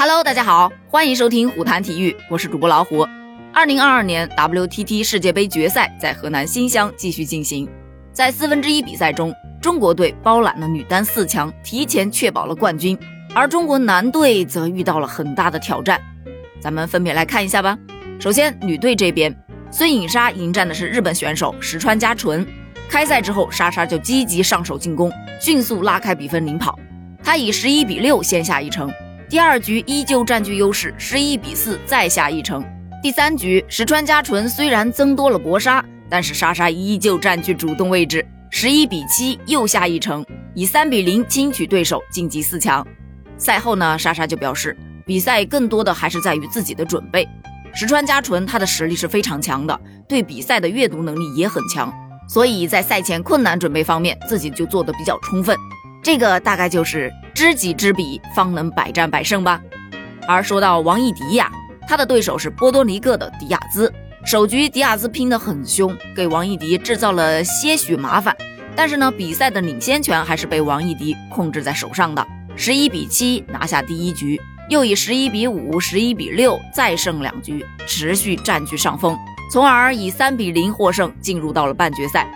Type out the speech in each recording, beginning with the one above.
Hello，大家好，欢迎收听虎谈体育，我是主播老虎。二零二二年 WTT 世界杯决赛在河南新乡继续进行，在四分之一比赛中，中国队包揽了女单四强，提前确保了冠军，而中国男队则遇到了很大的挑战。咱们分别来看一下吧。首先，女队这边，孙颖莎迎战的是日本选手石川佳纯。开赛之后，莎莎就积极上手进攻，迅速拉开比分领跑，她以十一比六先下一城。第二局依旧占据优势，十一比四再下一城。第三局，石川佳纯虽然增多了搏杀，但是莎莎依旧占据主动位置，十一比七又下一城，以三比零轻取对手，晋级四强。赛后呢，莎莎就表示，比赛更多的还是在于自己的准备。石川佳纯她的实力是非常强的，对比赛的阅读能力也很强，所以在赛前困难准备方面，自己就做得比较充分。这个大概就是。知己知彼，方能百战百胜吧。而说到王艺迪呀，他的对手是波多黎各的迪亚兹。首局迪亚兹拼得很凶，给王艺迪制造了些许麻烦。但是呢，比赛的领先权还是被王艺迪控制在手上的，十一比七拿下第一局，又以十一比五、十一比六再胜两局，持续占据上风，从而以三比零获胜，进入到了半决赛。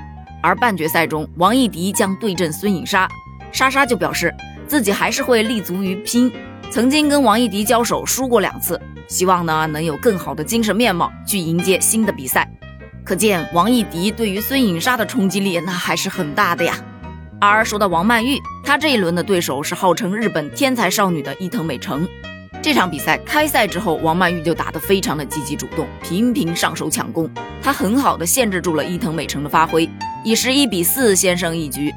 而半决赛中，王艺迪将对阵孙颖莎，莎莎就表示。自己还是会立足于拼，曾经跟王艺迪交手输过两次，希望呢能有更好的精神面貌去迎接新的比赛。可见王艺迪对于孙颖莎的冲击力那还是很大的呀。而说到王曼玉，她这一轮的对手是号称日本天才少女的伊藤美诚。这场比赛开赛之后，王曼玉就打得非常的积极主动，频频上手抢攻，她很好的限制住了伊藤美诚的发挥，以十一比四先胜一局。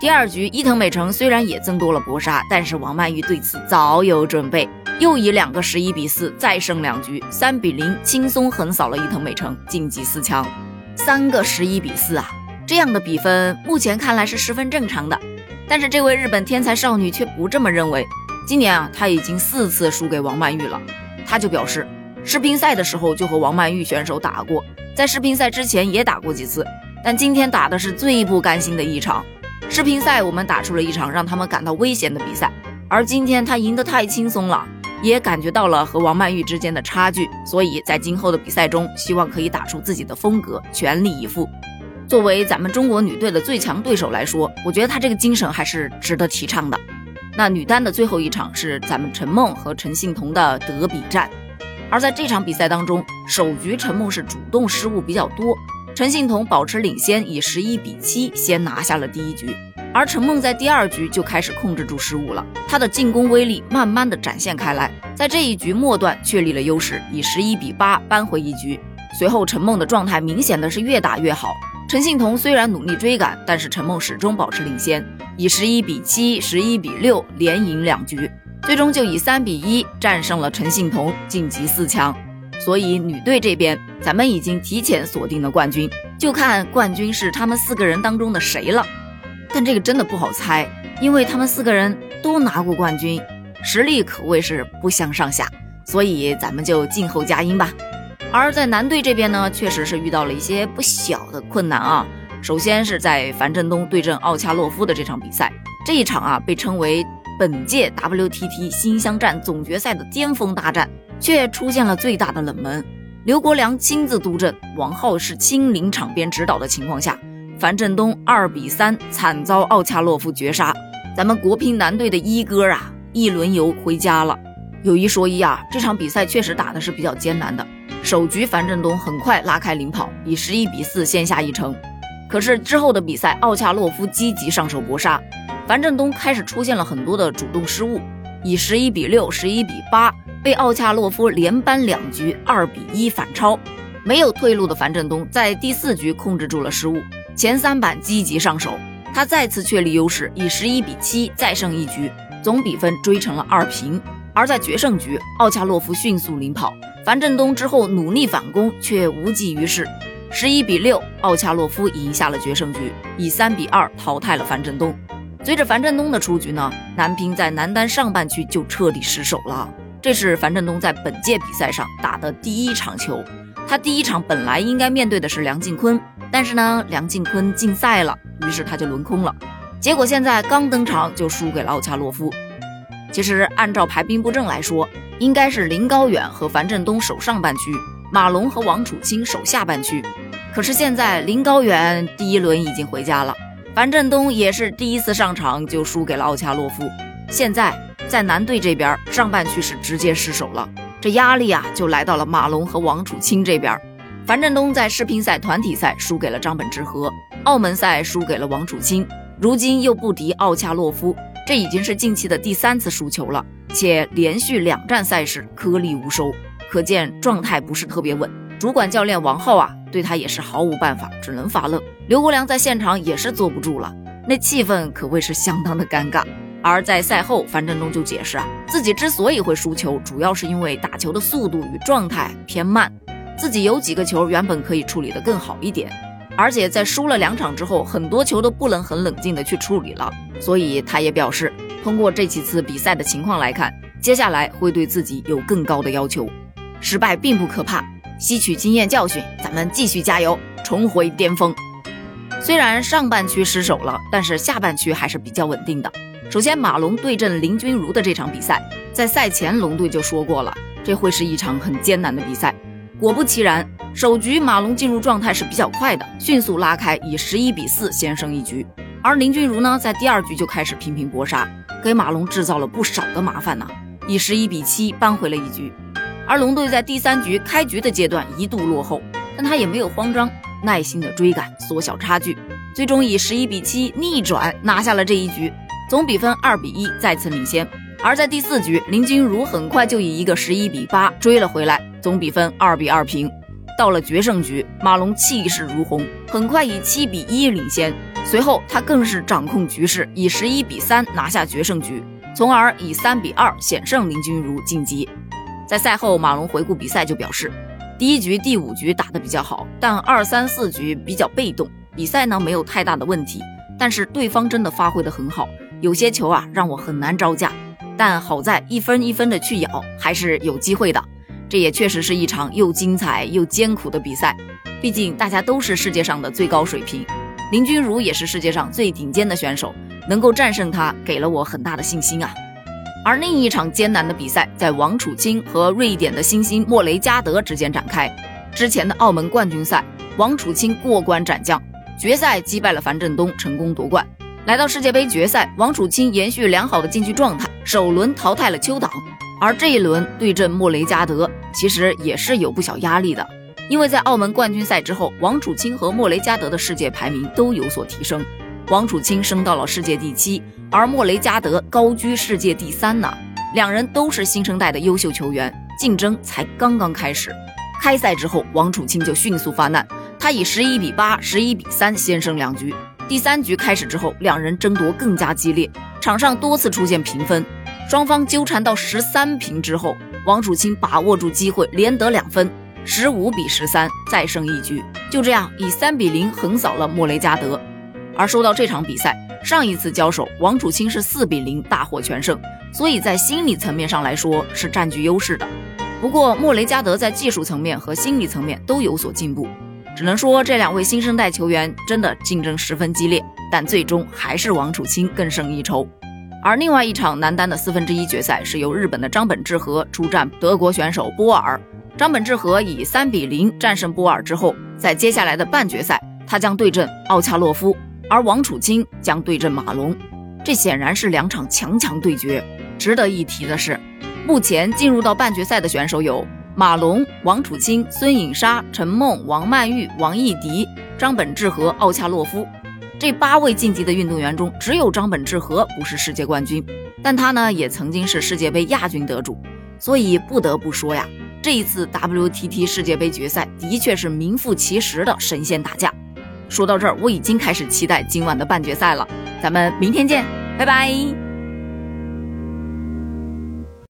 第二局，伊藤美诚虽然也增多了搏杀，但是王曼玉对此早有准备，又以两个十一比四再胜两局，三比零轻松横扫了伊藤美诚，晋级四强。三个十一比四啊，这样的比分目前看来是十分正常的。但是这位日本天才少女却不这么认为。今年啊，她已经四次输给王曼玉了。她就表示，世乒赛的时候就和王曼玉选手打过，在世乒赛之前也打过几次，但今天打的是最不甘心的一场。世乒赛，我们打出了一场让他们感到危险的比赛，而今天他赢得太轻松了，也感觉到了和王曼玉之间的差距，所以在今后的比赛中，希望可以打出自己的风格，全力以赴。作为咱们中国女队的最强对手来说，我觉得他这个精神还是值得提倡的。那女单的最后一场是咱们陈梦和陈幸同的德比战，而在这场比赛当中，首局陈梦是主动失误比较多。陈幸同保持领先，以十一比七先拿下了第一局，而陈梦在第二局就开始控制住失误了，她的进攻威力慢慢的展现开来，在这一局末段确立了优势，以十一比八扳回一局。随后陈梦的状态明显的是越打越好，陈幸同虽然努力追赶，但是陈梦始终保持领先，以十一比七、十一比六连赢两局，最终就以三比一战胜了陈幸同，晋级四强。所以女队这边，咱们已经提前锁定了冠军，就看冠军是他们四个人当中的谁了。但这个真的不好猜，因为他们四个人都拿过冠军，实力可谓是不相上下。所以咱们就静候佳音吧。而在男队这边呢，确实是遇到了一些不小的困难啊。首先是在樊振东对阵奥恰洛夫的这场比赛，这一场啊被称为本届 WTT 新乡站总决赛的巅峰大战。却出现了最大的冷门。刘国梁亲自督阵，王浩是亲临场边指导的情况下，樊振东二比三惨遭奥恰洛夫绝杀。咱们国乒男队的一哥啊，一轮游回家了。有一说一啊，这场比赛确实打的是比较艰难的。首局樊振东很快拉开领跑，以十一比四先下一城。可是之后的比赛，奥恰洛夫积极上手搏杀，樊振东开始出现了很多的主动失误，以十一比六、十一比八。被奥恰洛夫连扳两局，二比一反超，没有退路的樊振东在第四局控制住了失误，前三板积极上手，他再次确立优势，以十一比七再胜一局，总比分追成了二平。而在决胜局，奥恰洛夫迅速领跑，樊振东之后努力反攻却无济于事，十一比六，奥恰洛夫赢下了决胜局，以三比二淘汰了樊振东。随着樊振东的出局呢，男乒在男单上半区就彻底失手了。这是樊振东在本届比赛上打的第一场球，他第一场本来应该面对的是梁靖昆，但是呢，梁靖昆禁赛了，于是他就轮空了。结果现在刚登场就输给了奥恰洛夫。其实按照排兵布阵来说，应该是林高远和樊振东守上半区，马龙和王楚钦守下半区。可是现在林高远第一轮已经回家了，樊振东也是第一次上场就输给了奥恰洛夫。现在在男队这边，上半区是直接失守了，这压力啊就来到了马龙和王楚钦这边。樊振东在世乒赛团体赛输给了张本智和，澳门赛输给了王楚钦，如今又不敌奥恰洛夫，这已经是近期的第三次输球了，且连续两站赛事颗粒无收，可见状态不是特别稳。主管教练王浩啊，对他也是毫无办法，只能发愣。刘国梁在现场也是坐不住了，那气氛可谓是相当的尴尬。而在赛后，樊振东就解释啊，自己之所以会输球，主要是因为打球的速度与状态偏慢，自己有几个球原本可以处理得更好一点，而且在输了两场之后，很多球都不能很冷静的去处理了，所以他也表示，通过这几次比赛的情况来看，接下来会对自己有更高的要求。失败并不可怕，吸取经验教训，咱们继续加油，重回巅峰。虽然上半区失手了，但是下半区还是比较稳定的。首先，马龙对阵林君如的这场比赛，在赛前龙队就说过了，这会是一场很艰难的比赛。果不其然，首局马龙进入状态是比较快的，迅速拉开，以十一比四先胜一局。而林君如呢，在第二局就开始频频搏杀，给马龙制造了不少的麻烦呢，以十一比七扳回了一局。而龙队在第三局开局的阶段一度落后，但他也没有慌张，耐心的追赶，缩小差距，最终以十一比七逆转拿下了这一局。总比分二比一再次领先，而在第四局，林君如很快就以一个十一比八追了回来，总比分二比二平。到了决胜局，马龙气势如虹，很快以七比一领先，随后他更是掌控局势，以十一比三拿下决胜局，从而以三比二险胜林君如晋级。在赛后，马龙回顾比赛就表示，第一局、第五局打得比较好，但二三四局比较被动，比赛呢没有太大的问题，但是对方真的发挥得很好。有些球啊让我很难招架，但好在一分一分的去咬，还是有机会的。这也确实是一场又精彩又艰苦的比赛。毕竟大家都是世界上的最高水平，林君如也是世界上最顶尖的选手，能够战胜他，给了我很大的信心啊。而另一场艰难的比赛，在王楚钦和瑞典的新星莫雷加德之间展开。之前的澳门冠军赛，王楚钦过关斩将，决赛击败了樊振东，成功夺冠。来到世界杯决赛，王楚钦延续良好的竞技状态，首轮淘汰了邱党，而这一轮对阵莫雷加德，其实也是有不小压力的。因为在澳门冠军赛之后，王楚钦和莫雷加德的世界排名都有所提升，王楚钦升到了世界第七，而莫雷加德高居世界第三呢。两人都是新生代的优秀球员，竞争才刚刚开始。开赛之后，王楚钦就迅速发难，他以十一比八、十一比三先胜两局。第三局开始之后，两人争夺更加激烈，场上多次出现平分，双方纠缠到十三平之后，王楚钦把握住机会，连得两分，十五比十三再胜一局，就这样以三比零横扫了莫雷加德。而说到这场比赛，上一次交手，王楚钦是四比零大获全胜，所以在心理层面上来说是占据优势的。不过莫雷加德在技术层面和心理层面都有所进步。只能说这两位新生代球员真的竞争十分激烈，但最终还是王楚钦更胜一筹。而另外一场男单的四分之一决赛是由日本的张本智和出战德国选手波尔。张本智和以三比零战胜波尔之后，在接下来的半决赛，他将对阵奥恰洛夫，而王楚钦将对阵马龙。这显然是两场强强对决。值得一提的是，目前进入到半决赛的选手有。马龙、王楚钦、孙颖莎、陈梦、王曼玉、王艺迪、张本智和、奥恰洛夫，这八位晋级的运动员中，只有张本智和不是世界冠军，但他呢也曾经是世界杯亚军得主，所以不得不说呀，这一次 WTT 世界杯决赛的确是名副其实的神仙打架。说到这儿，我已经开始期待今晚的半决赛了，咱们明天见，拜拜。